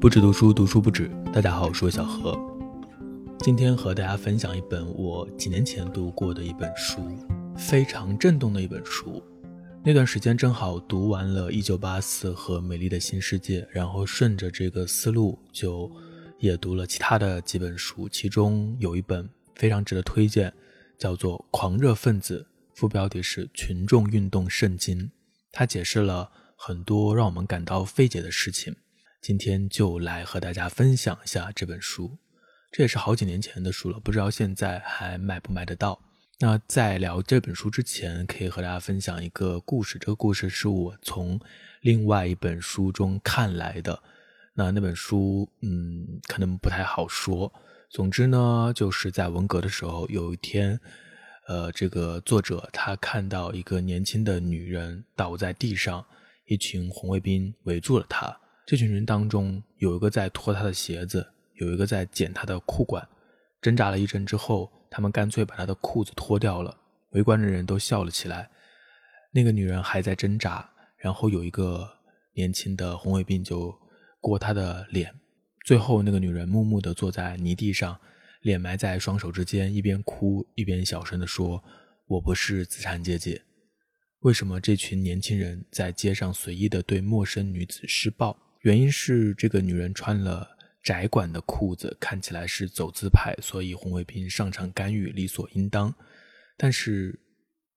不止读书，读书不止。大家好，我是小何。今天和大家分享一本我几年前读过的一本书，非常震动的一本书。那段时间正好读完了《一九八四》和《美丽的新世界》，然后顺着这个思路就也读了其他的几本书，其中有一本非常值得推荐，叫做《狂热分子》，副标题是《群众运动圣经》，它解释了很多让我们感到费解的事情。今天就来和大家分享一下这本书，这也是好几年前的书了，不知道现在还买不买得到。那在聊这本书之前，可以和大家分享一个故事。这个故事是我从另外一本书中看来的。那那本书，嗯，可能不太好说。总之呢，就是在文革的时候，有一天，呃，这个作者他看到一个年轻的女人倒在地上，一群红卫兵围住了她。这群人当中，有一个在脱他的鞋子，有一个在剪他的裤管。挣扎了一阵之后，他们干脆把他的裤子脱掉了。围观的人都笑了起来。那个女人还在挣扎，然后有一个年轻的红卫兵就过她的脸。最后，那个女人木木地坐在泥地上，脸埋在双手之间，一边哭一边小声地说：“我不是资产阶级。”为什么这群年轻人在街上随意地对陌生女子施暴？原因是这个女人穿了窄管的裤子，看起来是走资派，所以红卫兵上场干预理所应当。但是，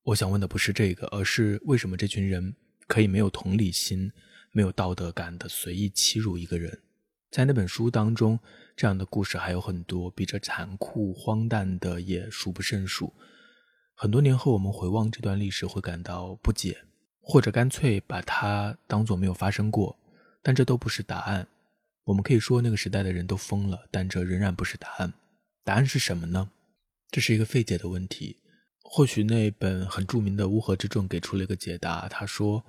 我想问的不是这个，而是为什么这群人可以没有同理心、没有道德感的随意欺辱一个人？在那本书当中，这样的故事还有很多，比这残酷荒诞的也数不胜数。很多年后，我们回望这段历史，会感到不解，或者干脆把它当作没有发生过。但这都不是答案。我们可以说那个时代的人都疯了，但这仍然不是答案。答案是什么呢？这是一个费解的问题。或许那本很著名的《乌合之众》给出了一个解答。他说，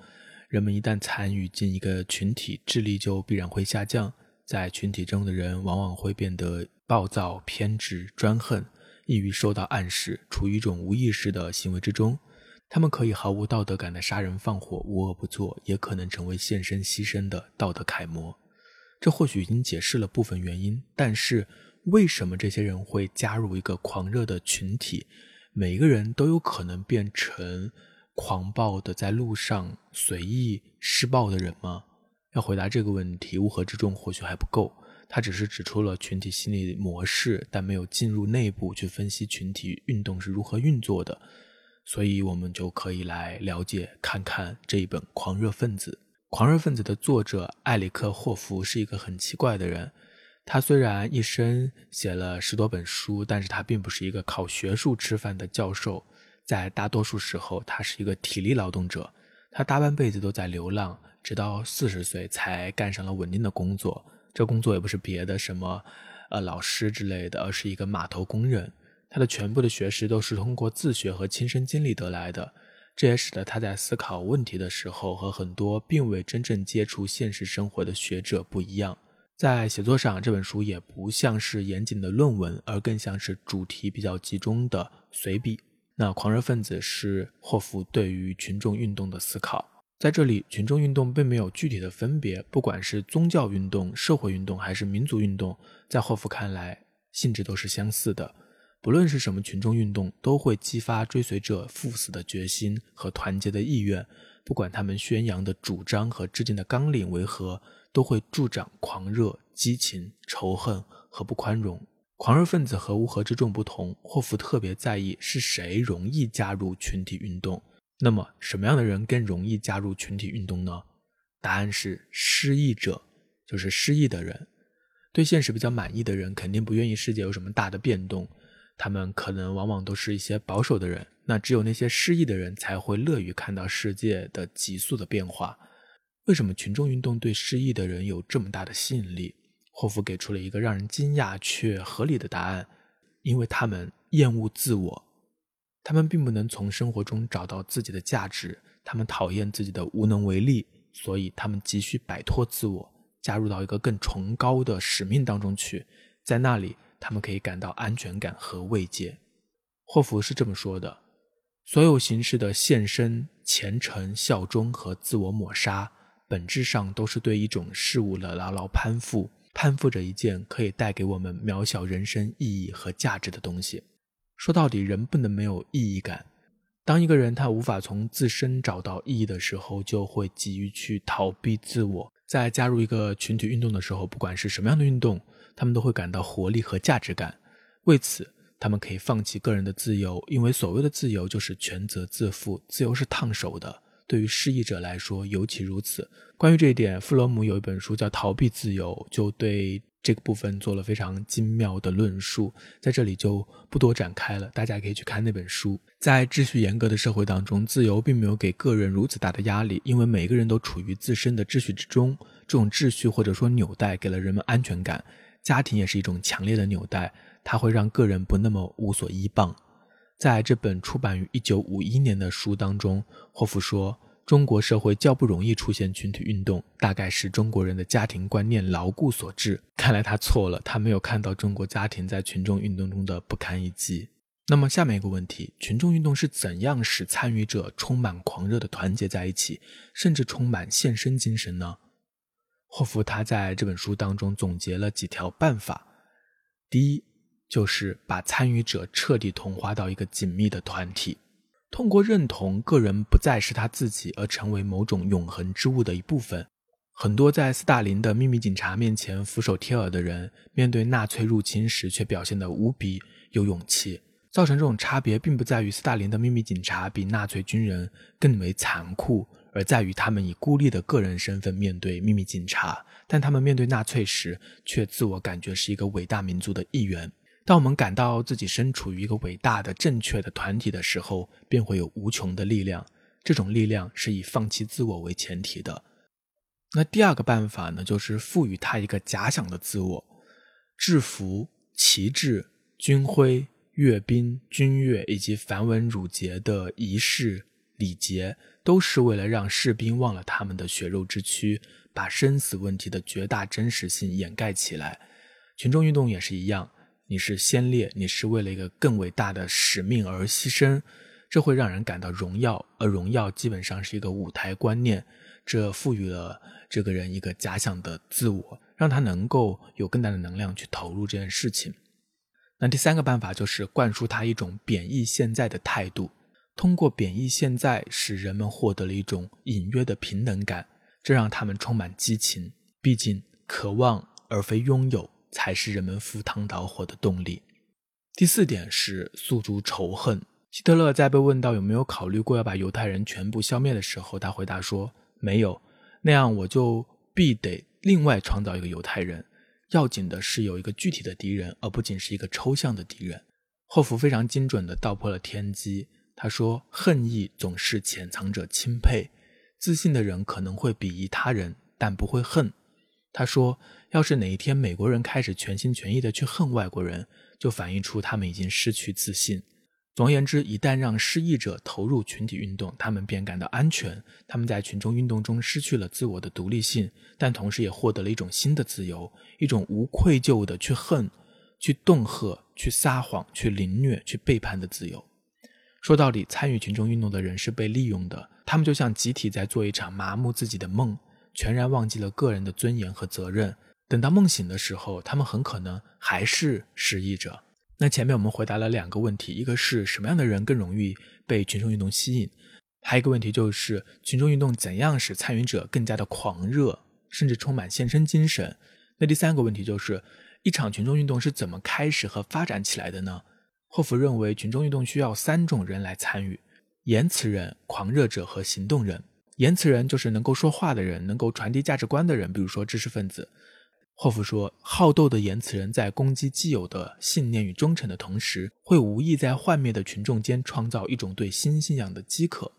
人们一旦参与进一个群体，智力就必然会下降。在群体中的人往往会变得暴躁、偏执、专横，易于受到暗示，处于一种无意识的行为之中。他们可以毫无道德感的杀人放火，无恶不作，也可能成为献身牺牲的道德楷模。这或许已经解释了部分原因，但是为什么这些人会加入一个狂热的群体？每一个人都有可能变成狂暴的在路上随意施暴的人吗？要回答这个问题，乌合之众或许还不够，他只是指出了群体心理模式，但没有进入内部去分析群体运动是如何运作的。所以，我们就可以来了解看看这一本《狂热分子》。《狂热分子》的作者埃里克·霍夫是一个很奇怪的人。他虽然一生写了十多本书，但是他并不是一个靠学术吃饭的教授。在大多数时候，他是一个体力劳动者。他大半辈子都在流浪，直到四十岁才干上了稳定的工作。这工作也不是别的什么，呃，老师之类的，而是一个码头工人。他的全部的学识都是通过自学和亲身经历得来的，这也使得他在思考问题的时候和很多并未真正接触现实生活的学者不一样。在写作上，这本书也不像是严谨的论文，而更像是主题比较集中的随笔。那《狂热分子》是霍夫对于群众运动的思考，在这里，群众运动并没有具体的分别，不管是宗教运动、社会运动还是民族运动，在霍夫看来，性质都是相似的。不论是什么群众运动，都会激发追随者赴死的决心和团结的意愿。不管他们宣扬的主张和制定的纲领为何，都会助长狂热、激情、仇恨和不宽容。狂热分子和乌合之众不同，霍夫特别在意是谁容易加入群体运动。那么，什么样的人更容易加入群体运动呢？答案是失意者，就是失意的人。对现实比较满意的人，肯定不愿意世界有什么大的变动。他们可能往往都是一些保守的人，那只有那些失意的人才会乐于看到世界的急速的变化。为什么群众运动对失意的人有这么大的吸引力？霍夫给出了一个让人惊讶却合理的答案：因为他们厌恶自我，他们并不能从生活中找到自己的价值，他们讨厌自己的无能为力，所以他们急需摆脱自我，加入到一个更崇高的使命当中去，在那里。他们可以感到安全感和慰藉。霍夫是这么说的：所有形式的献身、虔诚、效忠和自我抹杀，本质上都是对一种事物的牢牢攀附。攀附着一件可以带给我们渺小人生意义和价值的东西。说到底，人不能没有意义感。当一个人他无法从自身找到意义的时候，就会急于去逃避自我。在加入一个群体运动的时候，不管是什么样的运动，他们都会感到活力和价值感。为此，他们可以放弃个人的自由，因为所谓的自由就是全责自负，自由是烫手的。对于失意者来说，尤其如此。关于这一点，弗洛姆有一本书叫《逃避自由》，就对。这个部分做了非常精妙的论述，在这里就不多展开了，大家可以去看那本书。在秩序严格的社会当中，自由并没有给个人如此大的压力，因为每个人都处于自身的秩序之中。这种秩序或者说纽带给了人们安全感。家庭也是一种强烈的纽带，它会让个人不那么无所依傍。在这本出版于一九五一年的书当中，霍夫说。中国社会较不容易出现群体运动，大概是中国人的家庭观念牢固所致。看来他错了，他没有看到中国家庭在群众运动中的不堪一击。那么下面一个问题：群众运动是怎样使参与者充满狂热的团结在一起，甚至充满献身精神呢？霍夫他在这本书当中总结了几条办法。第一，就是把参与者彻底同化到一个紧密的团体。通过认同个人不再是他自己，而成为某种永恒之物的一部分。很多在斯大林的秘密警察面前俯首帖耳的人，面对纳粹入侵时却表现得无比有勇气。造成这种差别，并不在于斯大林的秘密警察比纳粹军人更为残酷，而在于他们以孤立的个人身份面对秘密警察，但他们面对纳粹时，却自我感觉是一个伟大民族的一员。当我们感到自己身处于一个伟大的、正确的团体的时候，便会有无穷的力量。这种力量是以放弃自我为前提的。那第二个办法呢，就是赋予他一个假想的自我。制服、旗帜、军徽、阅兵、军乐以及繁文缛节的仪式礼节，都是为了让士兵忘了他们的血肉之躯，把生死问题的绝大真实性掩盖起来。群众运动也是一样。你是先烈，你是为了一个更伟大的使命而牺牲，这会让人感到荣耀，而荣耀基本上是一个舞台观念，这赋予了这个人一个假想的自我，让他能够有更大的能量去投入这件事情。那第三个办法就是灌输他一种贬义现在的态度，通过贬义现在，使人们获得了一种隐约的平等感，这让他们充满激情。毕竟，渴望而非拥有。才是人们赴汤蹈火的动力。第四点是诉诸仇恨。希特勒在被问到有没有考虑过要把犹太人全部消灭的时候，他回答说：“没有，那样我就必得另外创造一个犹太人。要紧的是有一个具体的敌人，而不仅是一个抽象的敌人。”霍夫非常精准地道破了天机。他说：“恨意总是潜藏着钦佩，自信的人可能会鄙夷他人，但不会恨。”他说：“要是哪一天美国人开始全心全意地去恨外国人，就反映出他们已经失去自信。总而言之，一旦让失意者投入群体运动，他们便感到安全。他们在群众运动中失去了自我的独立性，但同时也获得了一种新的自由，一种无愧疚的去恨、去恫吓、去撒谎、去凌虐、去背叛的自由。说到底，参与群众运动的人是被利用的，他们就像集体在做一场麻木自己的梦。”全然忘记了个人的尊严和责任。等到梦醒的时候，他们很可能还是失忆者。那前面我们回答了两个问题：一个是什么样的人更容易被群众运动吸引；还有一个问题就是群众运动怎样使参与者更加的狂热，甚至充满献身精神。那第三个问题就是一场群众运动是怎么开始和发展起来的呢？霍夫认为，群众运动需要三种人来参与：言辞人、狂热者和行动人。言辞人就是能够说话的人，能够传递价值观的人，比如说知识分子。霍夫说，好斗的言辞人在攻击既有的信念与忠诚的同时，会无意在幻灭的群众间创造一种对新信仰的饥渴。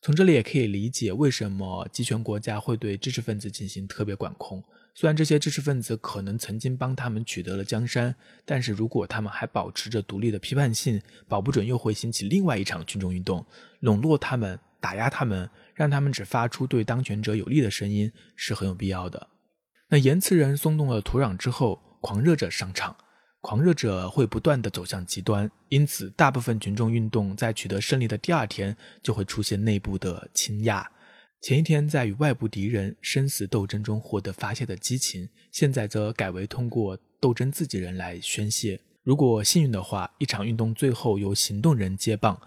从这里也可以理解为什么集权国家会对知识分子进行特别管控。虽然这些知识分子可能曾经帮他们取得了江山，但是如果他们还保持着独立的批判性，保不准又会兴起另外一场群众运动，笼络他们，打压他们。让他们只发出对当权者有利的声音是很有必要的。那言辞人松动了土壤之后，狂热者上场，狂热者会不断的走向极端，因此大部分群众运动在取得胜利的第二天就会出现内部的倾轧。前一天在与外部敌人生死斗争中获得发泄的激情，现在则改为通过斗争自己人来宣泄。如果幸运的话，一场运动最后由行动人接棒，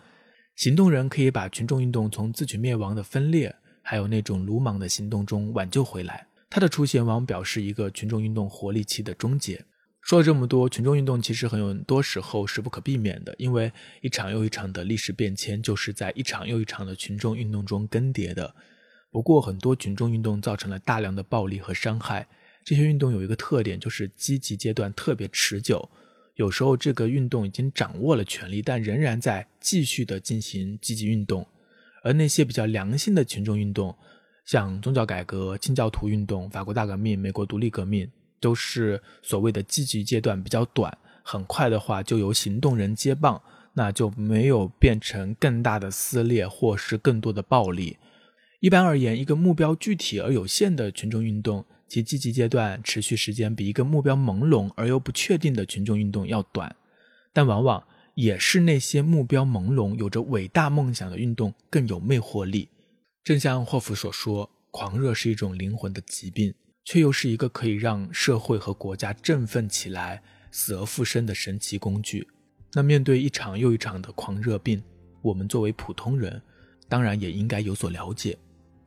行动人可以把群众运动从自取灭亡的分裂，还有那种鲁莽的行动中挽救回来。他的出现往往表示一个群众运动活力期的终结。说了这么多，群众运动其实很多时候是不可避免的，因为一场又一场的历史变迁就是在一场又一场的群众运动中更迭的。不过，很多群众运动造成了大量的暴力和伤害。这些运动有一个特点，就是积极阶段特别持久。有时候，这个运动已经掌握了权力，但仍然在继续的进行积极运动。而那些比较良性的群众运动，像宗教改革、清教徒运动、法国大革命、美国独立革命，都是所谓的积极阶段比较短，很快的话就由行动人接棒，那就没有变成更大的撕裂或是更多的暴力。一般而言，一个目标具体而有限的群众运动，其积极阶段持续时间比一个目标朦胧而又不确定的群众运动要短，但往往也是那些目标朦胧、有着伟大梦想的运动更有魅惑力。正像霍夫所说，狂热是一种灵魂的疾病，却又是一个可以让社会和国家振奋起来、死而复生的神奇工具。那面对一场又一场的狂热病，我们作为普通人，当然也应该有所了解。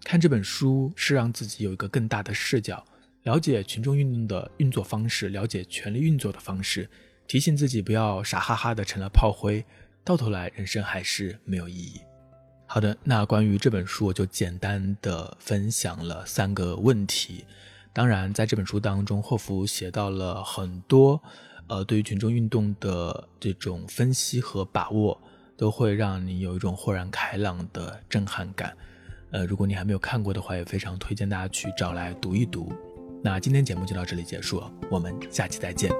看这本书是让自己有一个更大的视角，了解群众运动的运作方式，了解权力运作的方式，提醒自己不要傻哈哈的成了炮灰，到头来人生还是没有意义。好的，那关于这本书，我就简单的分享了三个问题。当然，在这本书当中，霍夫写到了很多，呃，对于群众运动的这种分析和把握，都会让你有一种豁然开朗的震撼感。呃，如果你还没有看过的话，也非常推荐大家去找来读一读。那今天节目就到这里结束了，我们下期再见。